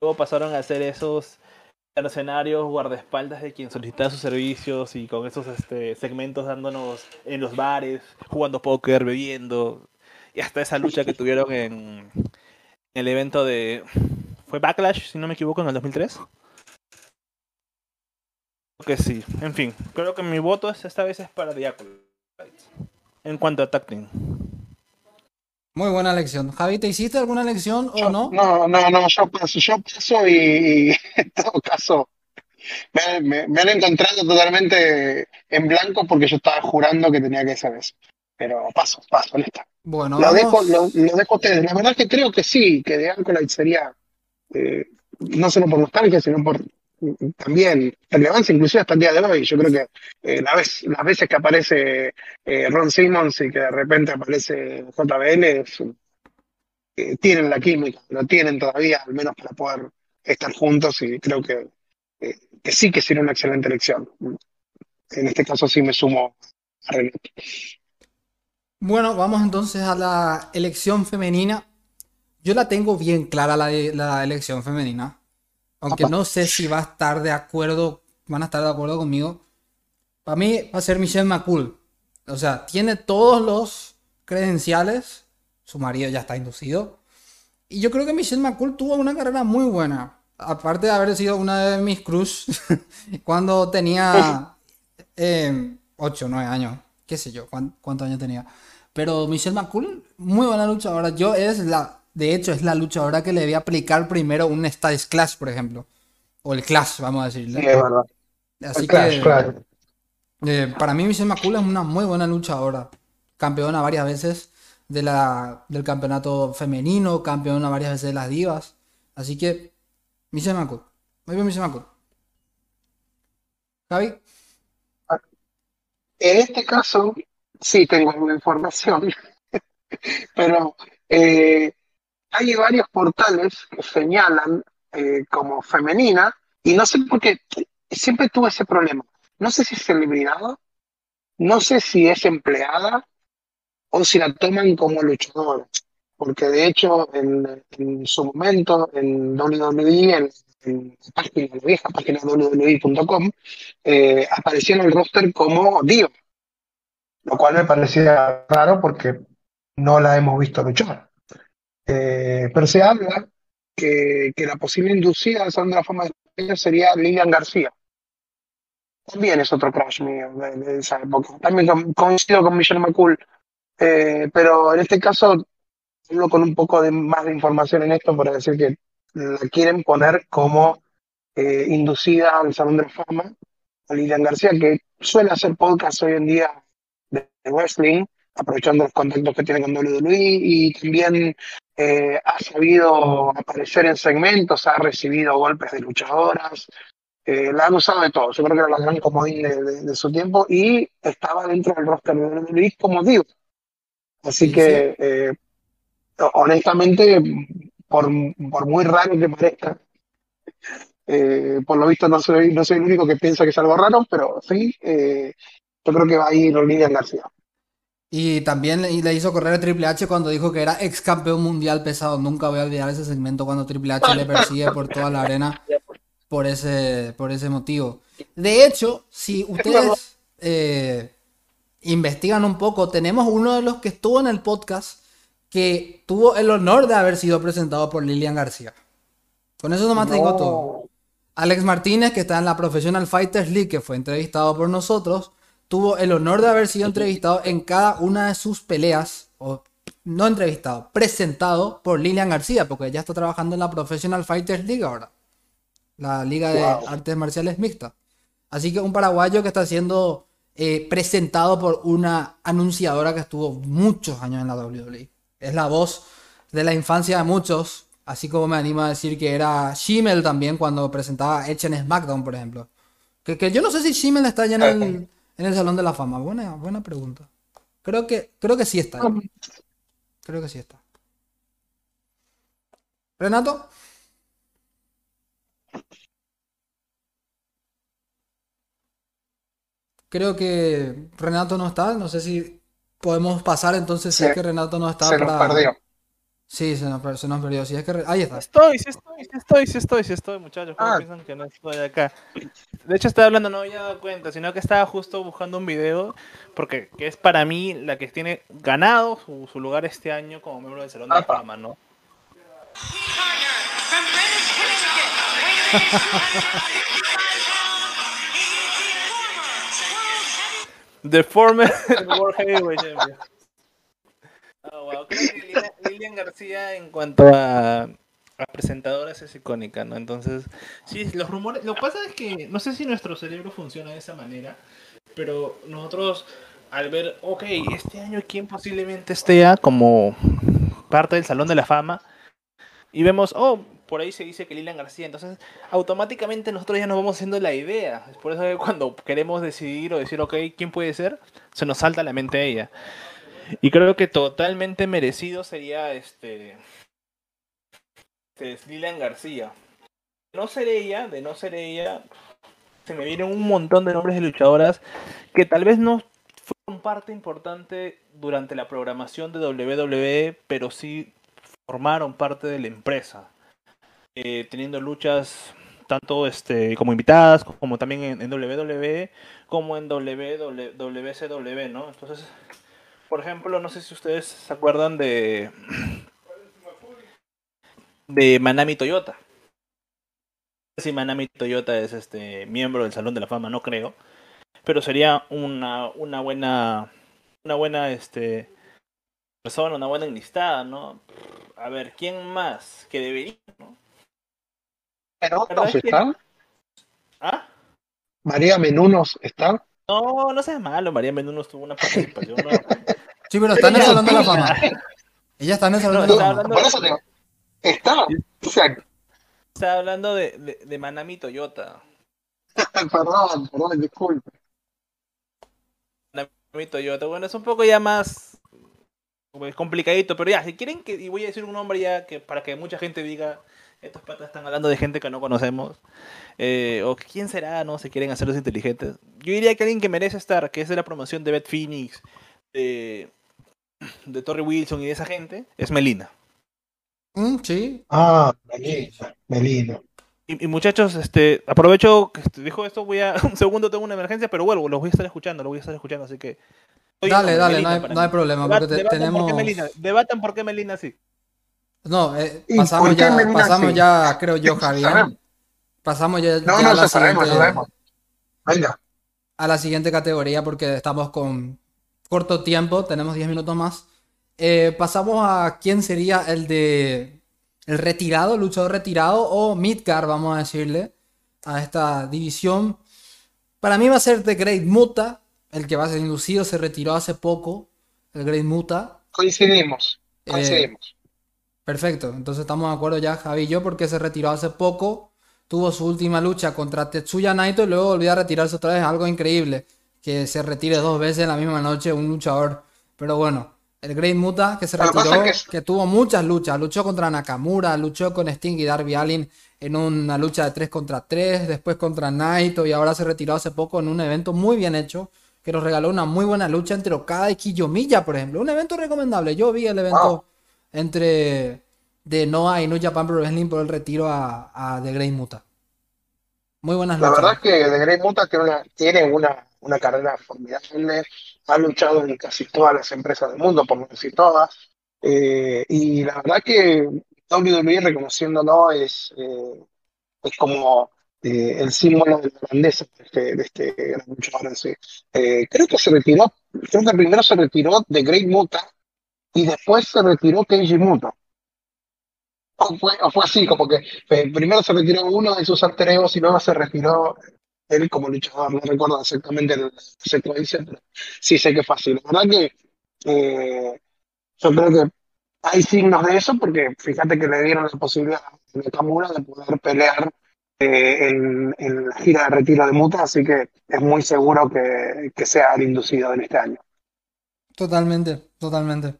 Luego pasaron a ser esos mercenarios guardaespaldas de quien solicitaba sus servicios y con esos este, segmentos dándonos en los bares, jugando póker, bebiendo. Y hasta esa lucha que tuvieron en, el evento de... ¿Fue Backlash, si no me equivoco, en el 2003? que sí. En fin, creo que mi voto esta vez es para Diacolos. En cuanto a tacting. Muy buena elección. Javi, ¿te hiciste alguna elección o no? No, no, no, yo paso, yo paso y, [LAUGHS] en todo caso me, han encontrado totalmente en blanco porque yo estaba jurando que tenía que ser eso. Pero paso, paso, listo. Bueno, lo, dejo, lo, dejo a ustedes. La verdad es que creo que sí, que de Alcolite sería, eh, no solo por nostalgia, sino por también relevancia inclusive hasta el día de hoy. Yo creo que eh, la vez, las veces que aparece eh, Ron Simmons y que de repente aparece JBL, eh, tienen la química, lo tienen todavía, al menos para poder estar juntos y creo que, sí que sería una excelente elección. En este caso sí me sumo a René. Bueno, vamos entonces a la elección femenina. Yo la tengo bien clara la, la elección femenina. Aunque no sé si va a estar de acuerdo, van a estar de acuerdo conmigo. Para mí va a ser Michelle McCool. O sea, tiene todos los credenciales. Su marido ya está inducido. Y yo creo que Michelle McCool tuvo una carrera muy buena. Aparte de haber sido una de mis cruz [LAUGHS] cuando tenía 8 eh, o 9 años. Qué sé yo, cuántos años tenía. Pero Michelle McCool, muy buena luchadora. Yo es la de hecho, es la luchadora que le voy a aplicar primero un Styles Clash, por ejemplo. O el Clash, vamos a decirle. Sí, es verdad. Así que, eh, para mí, Michelle McCool es una muy buena luchadora. Campeona varias veces de la, del campeonato femenino, campeona varias veces de las divas. Así que, Michelle McCool. Muy bien, Michelle McCool. Javi. En este caso, sí tengo alguna información, [LAUGHS] pero eh, hay varios portales que señalan eh, como femenina y no sé por qué, siempre tuve ese problema. No sé si es celebridad, no sé si es empleada o si la toman como luchadora. Porque de hecho, en, su momento, en WWE, en, la, página, vieja página WWE.com, eh, apareció en el roster como Dio. Lo cual me parecía raro porque no la hemos visto luchar. Eh, pero se habla que, que, la posible inducida de la Fama sería Lilian García. También es otro crush mío de, esa época. También coincido con Michelle McCool. Eh, pero en este caso, hablo con un poco de más de información en esto para decir que la quieren poner como eh, inducida al Salón de la Fama a Lilian García, que suele hacer podcast hoy en día de wrestling aprovechando los contactos que tiene con WWE y también eh, ha sabido aparecer en segmentos, ha recibido golpes de luchadoras, eh, la han usado de todo. Yo creo que era la gran comodín de, su tiempo y estaba dentro del roster de WWE como digo. Así que, eh, honestamente, por, por, muy raro que parezca, eh, por lo visto no soy, no soy el único que piensa que es algo raro, pero sí, yo creo que va a ir Lilian García. Y también le hizo correr a Triple H cuando dijo que era ex campeón mundial pesado. Nunca voy a olvidar ese segmento cuando Triple H le persigue por toda la arena por ese, por ese motivo. De hecho, si ustedes eh, investigan un poco, tenemos uno de los que estuvo en el podcast que tuvo el honor de haber sido presentado por Lilian García. Con eso nomás te digo todo. Alex Martínez, que está en la Professional Fighters League, que fue entrevistado por nosotros, tuvo el honor de haber sido entrevistado en cada una de sus peleas, o no entrevistado, presentado por Lilian García, porque ella está trabajando en la Professional Fighters League ahora la Liga de Artes Marciales Mixtas. Así que un paraguayo que está siendo eh, presentado por una anunciadora que estuvo muchos años en la WWE. Es la voz de la infancia de muchos, así como me anima a decir que era Shimmel también cuando presentaba Edge en SmackDown, por ejemplo. Que, yo no sé si Shimmel está ya en el, [LAUGHS] en el Salón de la Fama. Buena, buena pregunta. Creo que, creo que sí está. Creo que sí está. Renato. Creo que Renato no está. No sé si podemos pasar entonces si es que Renato no está. Se nos perdió. Sí, se nos, perdió. Si es que... Ahí está. Estoy, sí estoy, sí estoy, sí estoy, sí estoy, muchachos. ¿Cómo ah. piensan que no estoy acá? De hecho, estaba hablando, no había dado cuenta, sino que estaba justo buscando un video, porque que es para mí la que tiene ganado su, lugar este año como miembro del Salón de la Fama, ¿no? The former [LAUGHS] World Heavyweight Champion. Lilian, García en cuanto a, a presentadoras es icónica, ¿no? Entonces, sí, los rumores... Lo que pasa es que no sé si nuestro cerebro funciona de esa manera, pero nosotros al ver, ok, este año quién posiblemente esté como parte del Salón de la Fama, y vemos, oh, por ahí se dice que Lilian García, entonces automáticamente nosotros ya nos vamos haciendo la idea. Es por eso que cuando queremos decidir o decir, ok, ¿quién puede ser? Se nos salta a la mente ella. Y creo que totalmente merecido sería este, este Lilian García. De no ser ella, de no ser ella, se me vienen un montón de nombres de luchadoras que tal vez no fueron parte importante durante la programación de WWE, pero sí formaron parte de la empresa. Eh, teniendo luchas tanto este como invitadas como también en, WWE como en WCW, ¿no? Entonces, por ejemplo, no sé si ustedes se acuerdan de de Manami Toyota. Si Manami Toyota es este miembro del Salón de la Fama, no creo, pero sería una, una buena una buena este persona, una buena enlistada, ¿no? A ver, ¿quién más que debería, ¿no? ¿Menunos está? ¿Ah? ¿María Menunos está? No, no seas malo, María Menunos tuvo una participación. ¿no? [LAUGHS] Sí, pero está en el Salón de la Fama. [LAUGHS] Ella está en el Salón de la Fama. Por eso te... Está. Está hablando de, de, de Manami Toyota. [LAUGHS] perdón, perdón, disculpe. Manami Toyota, bueno, es un poco ya más es complicadito, pero ya, si quieren que, y voy a decir un nombre ya que para que mucha gente diga, estos patas están hablando de gente que no conocemos. Eh, o quién será, ¿no? Se quieren hacer los inteligentes. Yo diría que alguien que merece estar, que es de la promoción de Beth Phoenix, de, de Torrey Wilson y de esa gente, es Melina. Mm, sí. Ah, Melina. Melina. Y, muchachos, este, aprovecho que dijo esto, voy a, [LAUGHS] un segundo tengo una emergencia, pero vuelvo, los voy a estar escuchando, los voy a estar escuchando, así que... Dale, dale, no, hay, no hay, problema, porque tenemos... Por Melina, debatan por qué Melina sí. No, eh, pasamos, ya, pasamos ya, creo yo, Javier. Pasamos ya, no, no, a, la siguiente, Venga. a la siguiente categoría porque estamos con corto tiempo, tenemos 10 minutos más. Eh, pasamos a quién sería el de el retirado, luchador retirado o Midgar, vamos a decirle, a esta división. Para mí va a ser The Great Muta, el que va a ser inducido, se retiró hace poco el Great Muta. Coincidimos, eh, coincidimos. perfecto, entonces estamos de acuerdo ya Javi y yo porque se retiró hace poco, tuvo su última lucha contra Tetsuya Naito y luego volvió a retirarse otra vez, algo increíble, que se retire dos veces en la misma noche un luchador. Pero bueno, el Great Muta que se retiró, que, tuvo muchas luchas, luchó contra Nakamura, luchó con Sting y Darby Allin en una lucha de 3 contra 3, después contra Naito y ahora se retiró hace poco en un evento muy bien hecho que nos regaló una muy buena lucha entre Okada y Kiyomiya, por ejemplo. Un evento recomendable. Yo vi el evento entre de Noah y New Japan Pro Wrestling por el retiro a, a The Great Muta. Muy buenas La verdad es que The Great Muta tiene una, una, carrera formidable. Ha luchado en casi todas las empresas del mundo, por no decir todas. Eh, y la verdad que WWE reconociéndolo es, eh, es como eh, el símbolo de la grandeza de este, de este gran luchador en sí. Eh, creo que se retiró, creo que primero se retiró de Great Muta y después se retiró Keiji Muta. O fue, fue así, como que primero se retiró uno de sus alter y luego se retiró él como luchador. No recuerdo exactamente la secuencia, pero sí sé que fue así. La verdad que yo creo que hay signos de eso porque fíjate que le dieron la posibilidad a Nakamura de poder pelear eh, en, la gira de retiro de Muta, así que es muy seguro que, que sea el inducido en este año. Totalmente, totalmente.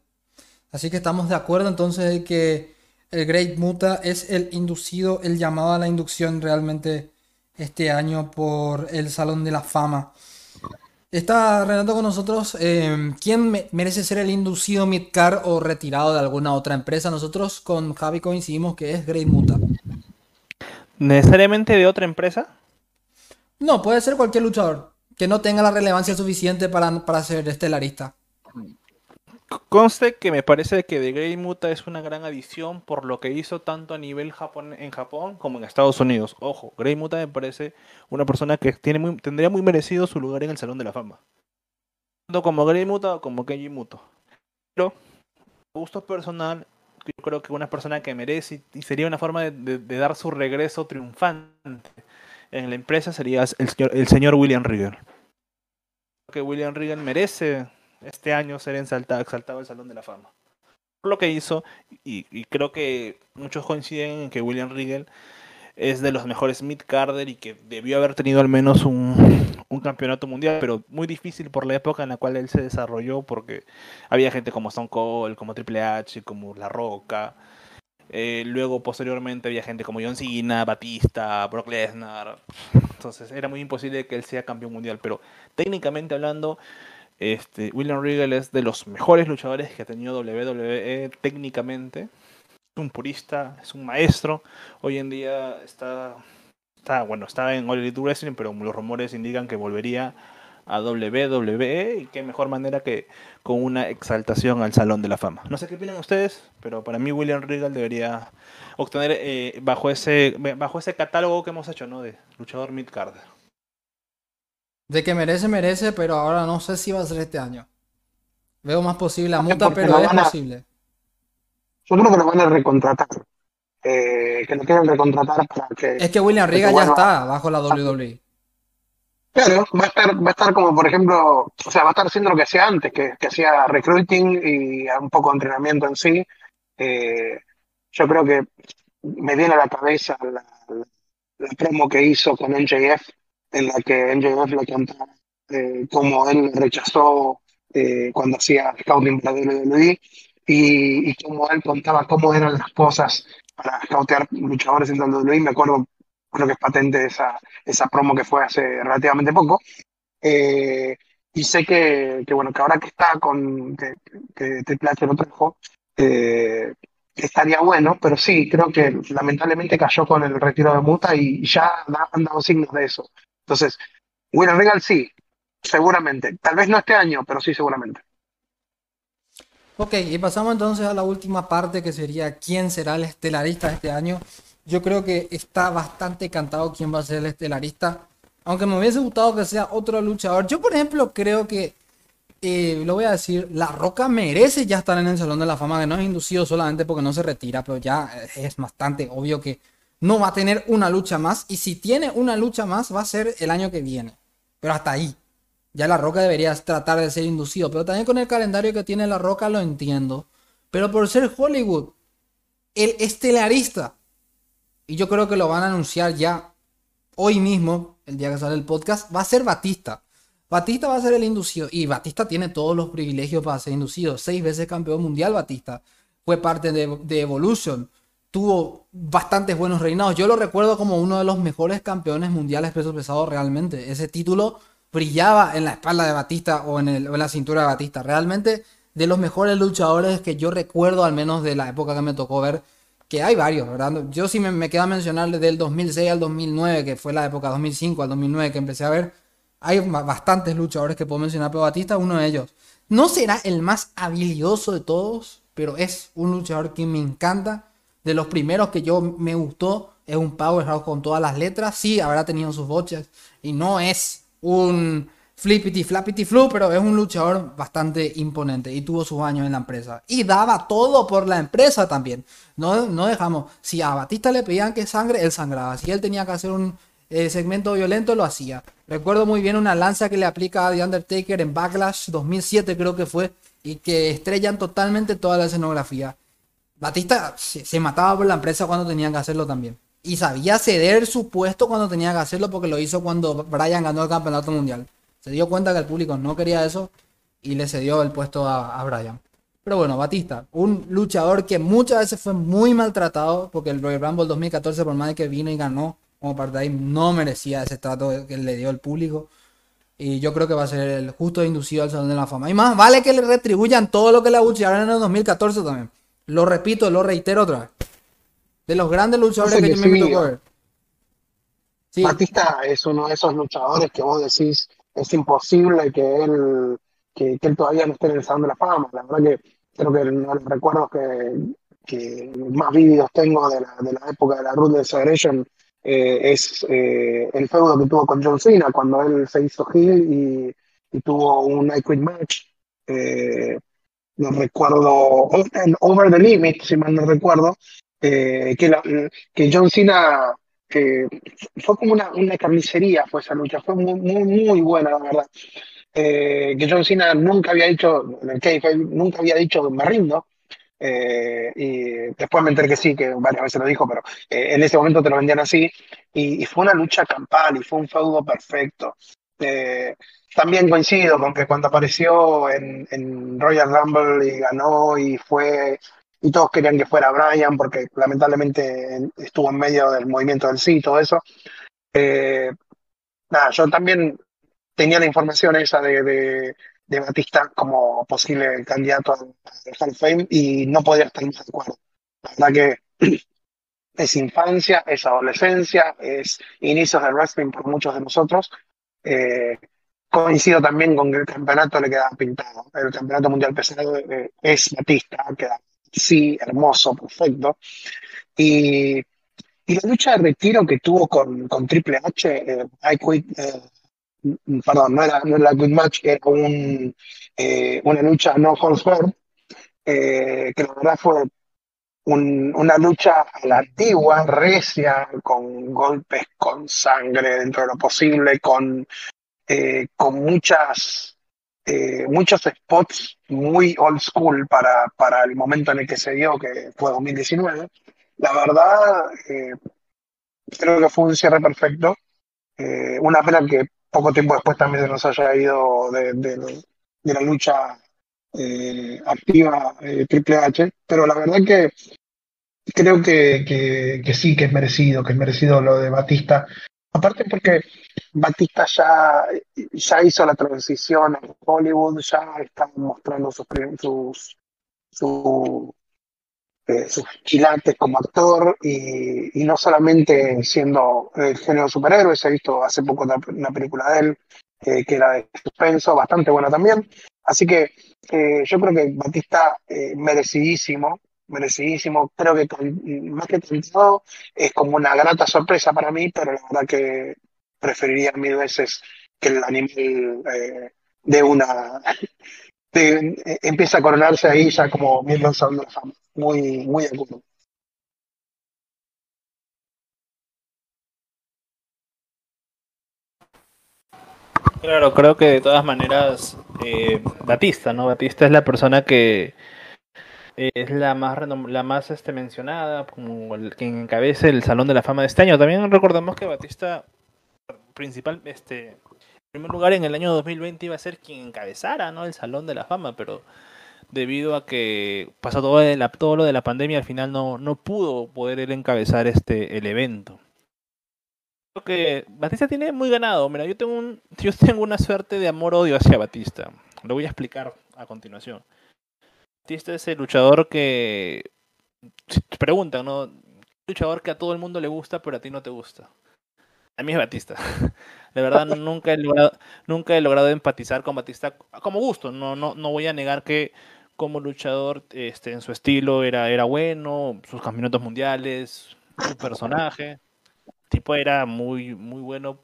Así que estamos de acuerdo entonces de que el Great Muta es el inducido, el llamado a la inducción realmente este año por el Salón de la Fama. Está Renato con nosotros. Eh, ¿Quién merece ser el inducido midcar o retirado de alguna otra empresa? Nosotros con Javi coincidimos que es Great Muta. ¿Necesariamente de otra empresa? No, puede ser cualquier luchador que no tenga la relevancia suficiente para, para ser estelarista. Conste que me parece que The Great Muta es una gran adición por lo que hizo tanto a nivel Japón, en Japón como en Estados Unidos. Ojo, Great Muta me parece una persona que tiene muy, tendría muy merecido su lugar en el Salón de la Fama. Tanto como Great Muta o como Kenji Muto. Pero, gusto personal, yo creo que una persona que merece y sería una forma de, dar su regreso triunfante en la empresa sería el señor, el señor William Regal. Que William Regal merece este año ser exaltado, exaltado al Salón de la Fama. Por lo que hizo, y, creo que muchos coinciden en que William Regal es de los mejores mid-carder y que debió haber tenido al menos un, campeonato mundial, pero muy difícil por la época en la cual él se desarrolló, porque había gente como Stone Cold, como Triple H, como La Roca. Eh, luego, posteriormente, había gente como John Cena, Batista, Brock Lesnar. Entonces, era muy imposible que él sea campeón mundial, pero técnicamente hablando, este, William Regal es de los mejores luchadores que ha tenido WWE técnicamente. Es un purista, es un maestro. Hoy en día está, está bueno, está en All Elite Wrestling, pero los rumores indican que volvería a WWE y qué mejor manera que con una exaltación al Salón de la Fama. No sé qué opinan ustedes, pero para mí William Regal debería obtener eh, bajo ese bajo ese catálogo que hemos hecho, ¿no? De luchador mid card. De que merece, merece, pero ahora no sé si va a ser este año. Veo más posible a Muta, pero es posible. Yo creo que lo van a recontratar. Eh, que lo quieren recontratar para que. Es que William Riga ya está bajo la WWE. Claro, va a estar, va a estar como por ejemplo, o sea, va a estar haciendo lo que hacía antes, que, que hacía recruiting y un poco de entrenamiento en sí. Eh, yo creo que me viene a la cabeza la, la promo que hizo con NJF en la que MJF le contaba eh, cómo él rechazó eh, cuando hacía scouting para WWE y, y cómo él contaba cómo eran las cosas para scoutear luchadores en WWE. Me acuerdo, creo que es patente esa, esa promo que fue hace relativamente poco. Eh, y sé que, que, bueno, que ahora que está con, que, que Triple H lo trajo, eh, estaría bueno, pero sí, creo que lamentablemente cayó con el retiro de Muta y ya han dado signos de eso. Entonces, William Regal sí, seguramente. Tal vez no este año, pero sí seguramente. Ok, y pasamos entonces a la última parte que sería quién será el estelarista de este año. Yo creo que está bastante cantado quién va a ser el estelarista. Aunque me hubiese gustado que sea otro luchador. Yo, por ejemplo, creo que, eh, lo voy a decir, La Roca merece ya estar en el Salón de la Fama, que no es inducido solamente porque no se retira, pero ya es bastante obvio que no va a tener una lucha más. Y si tiene una lucha más, va a ser el año que viene. Pero hasta ahí. Ya La Roca debería tratar de ser inducido, pero también con el calendario que tiene La Roca lo entiendo. Pero por ser Hollywood, el estelarista, y yo creo que lo van a anunciar ya hoy mismo, el día que sale el podcast, va a ser Batista. Batista va a ser el inducido. Y Batista tiene todos los privilegios para ser inducido. Seis veces campeón mundial Batista. Fue parte de, de Evolution. Tuvo bastantes buenos reinados. Yo lo recuerdo como uno de los mejores campeones mundiales peso pesado realmente. Ese título brillaba en la espalda de Batista o en, la cintura de Batista. Realmente de los mejores luchadores que yo recuerdo, al menos de la época que me tocó ver, que hay varios, ¿verdad? Yo sí me, me queda mencionar del 2006 al 2009, que fue la época 2005 al 2009 que empecé a ver hay bastantes luchadores que puedo mencionar, pero Batista uno de ellos. No será el más habilidoso de todos, pero es un luchador que me encanta. De los primeros que yo me gustó, es un powerhouse con todas las letras. Sí, habrá tenido sus boches. Y no es un flippity flappity flu, pero es un luchador bastante imponente y tuvo sus años en la empresa. Y daba todo por la empresa también. No, no dejamos. Si a Batista le pedían que sangre, él sangraba. Si él tenía que hacer un el segmento violento lo hacía. Recuerdo muy bien una lanza que le aplica a The Undertaker en Backlash 2007 creo que fue y que estrellan totalmente toda la escenografía. Batista se, mataba por la empresa cuando tenían que hacerlo también. Y sabía ceder su puesto cuando tenía que hacerlo porque lo hizo cuando Bryan ganó el campeonato mundial. Se dio cuenta que el público no quería eso y le cedió el puesto a, a Bryan. Pero bueno, Batista, un luchador que muchas veces fue muy maltratado porque el Royal Rumble 2014 por más que vino y ganó, como parte no merecía ese trato que le dio el público. Y yo creo que va a ser el justo inducido al Salón de la Fama. Y más, vale que le retribuyan todo lo que le abuchearon en el 2014 también. Lo repito, lo reitero otra vez. De los grandes luchadores que, yo me tocó ver. Batista es uno de esos luchadores que vos decís es imposible que él, que, él todavía no esté en el Salón de la Fama. La verdad que creo que uno los recuerdos que, más vívidos tengo de la, de la época de la Ruthless Federation eh, es eh, el feudo que tuvo con John Cena cuando él se hizo heel y, tuvo un I Quit match. Eh, no recuerdo, Over the Limit, si mal no recuerdo, que, que John Cena fue como una, una carnicería fue esa lucha, fue muy, muy, muy buena, la verdad. que John Cena nunca había dicho, nunca había dicho me rindo, eh, y después me enteré que sí, que varias veces lo dijo, pero eh, en ese momento te lo vendían así. Y, fue una lucha campal y fue un feudo perfecto. Eh, también coincido con que cuando apareció en, Royal Rumble y ganó y fue y todos querían que fuera Brian porque lamentablemente estuvo en medio del movimiento del sí y todo eso. nada, yo también tenía la información esa de, de Batista como posible candidato al Hall of Fame y no podía estar más de acuerdo. La verdad que [CLEARS THROAT] es infancia, es adolescencia, es inicios del wrestling por muchos de nosotros. Eh, coincido también con que el campeonato le queda pintado. El campeonato mundial pesado eh, es Batista, queda sí, hermoso, perfecto. Y, y, la lucha de retiro que tuvo con, con Triple H, eh, I Quit, perdón, no era, no Good Match, era un, eh, una lucha no holds eh, que la verdad fue una lucha a la antigua, recia, con golpes, con sangre dentro de lo posible, con, eh, con muchas, muchos spots muy old school para, para el momento en el que se dio, que fue 2019. La verdad, creo que fue un cierre perfecto. una pena que poco tiempo después también se nos haya ido de, la lucha eh, activa eh, Triple H, pero la verdad que creo que, que, sí, que es merecido, que es merecido lo de Batista. Aparte porque Batista ya, ya hizo la transición en Hollywood, ya está mostrando sus, sus, su, eh, sus chilates como actor y, no solamente siendo el género superhéroes, he visto hace poco una, película de él eh, que era de suspenso, bastante buena también. Así que eh, yo creo que Batista merecidísimo, merecidísimo, creo que más que todo es como una grata sorpresa para mí, pero la verdad que preferiría mil veces que el animal de una [LAUGHS] empieza a coronarse ahí ya como miembro de la muy, muy agudo. Claro, creo que de todas maneras, eh, Batista, ¿no? Batista es la persona que es la más la más este mencionada como el que encabece el Salón de la Fama de este año. También recordamos que Batista principal este en primer lugar en el año 2020 iba a ser quien encabezara, ¿no? el Salón de la Fama, pero debido a que pasó todo, la, todo lo de la pandemia, al final no, no pudo poder él encabezar este el evento. Que Batista tiene muy ganado. Mira, yo tengo un, [LAUGHS] yo tengo una suerte de amor-odio hacia Batista. Lo voy a explicar a continuación. Batista es el luchador que. Te preguntan, ¿no? luchador que a todo el mundo le gusta, pero a ti no te gusta. A mí es Batista. [LAUGHS] De verdad, [LAUGHS] nunca he logrado, nunca he logrado empatizar con Batista como gusto. No, no, no voy a negar que como luchador, este, en su estilo era, era bueno, sus campeonatos mundiales, su personaje. Tipo era muy, muy bueno.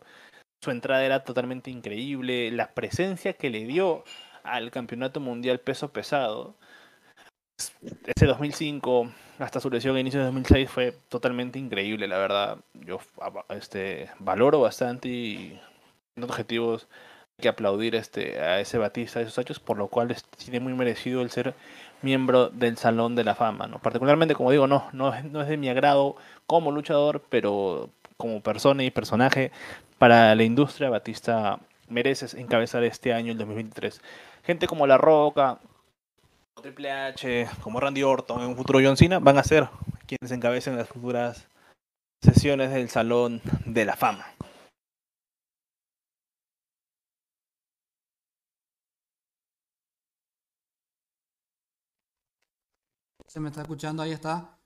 Su entrada era totalmente increíble. La presencia que le dio al campeonato mundial peso pesado ese 2005 hasta su lesión a inicios de 2006 fue totalmente increíble, la verdad. Yo este, valoro bastante y en objetivos hay que aplaudir este, a ese Batista de esos hechos, por lo cual tiene muy merecido el ser miembro del Salón de la Fama. ¿no? Particularmente, como digo, no, no, no es de mi agrado como luchador, pero como persona y personaje para la industria, Batista mereces encabezar este año, el 2023. Gente como La Roca, Triple H, como Randy Orton, en un futuro John Cena, van a ser quienes encabecen las futuras sesiones del Salón de la Fama. Se me está escuchando, ahí está.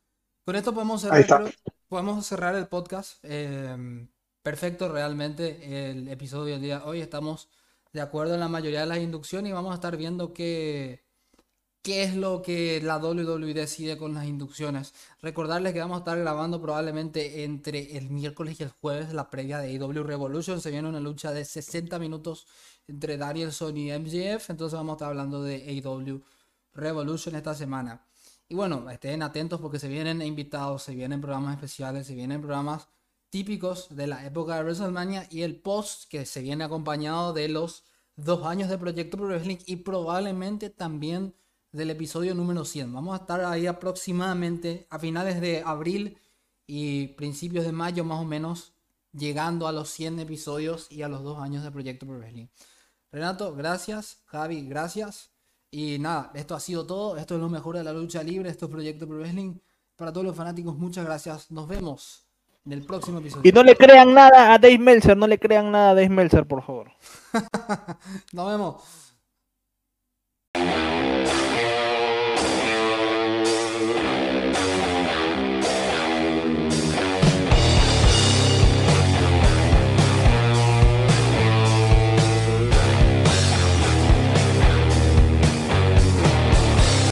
Con esto podemos cerrar, podemos cerrar el podcast. Eh, perfecto, realmente, el episodio del día de hoy. Estamos de acuerdo en la mayoría de las inducciones y vamos a estar viendo que qué es lo que la WWE decide con las inducciones. Recordarles que vamos a estar grabando probablemente entre el miércoles y el jueves la previa de AEW Revolution. Se viene una lucha de 60 minutos entre Danielson y MJF. Entonces vamos a estar hablando de AEW Revolution esta semana. Y bueno, estén atentos porque se vienen invitados, se vienen programas especiales, se vienen programas típicos de la época de WrestleMania y el post que se viene acompañado de los dos años de Proyecto Pro Wrestling y probablemente también del episodio número 100. Vamos a estar ahí aproximadamente a finales de abril y principios de mayo más o menos, llegando a los 100 episodios y a los dos años de Proyecto Pro Wrestling. Renato, gracias. Javi, gracias. Y nada, esto ha sido todo. Esto es lo mejor de la lucha libre. Esto es Proyecto Pro Wrestling. Para todos los fanáticos, muchas gracias. Nos vemos en el próximo episodio. Y no le crean nada a Dave Meltzer. No le crean nada a Dave Meltzer, por favor. [LAUGHS] Nos vemos.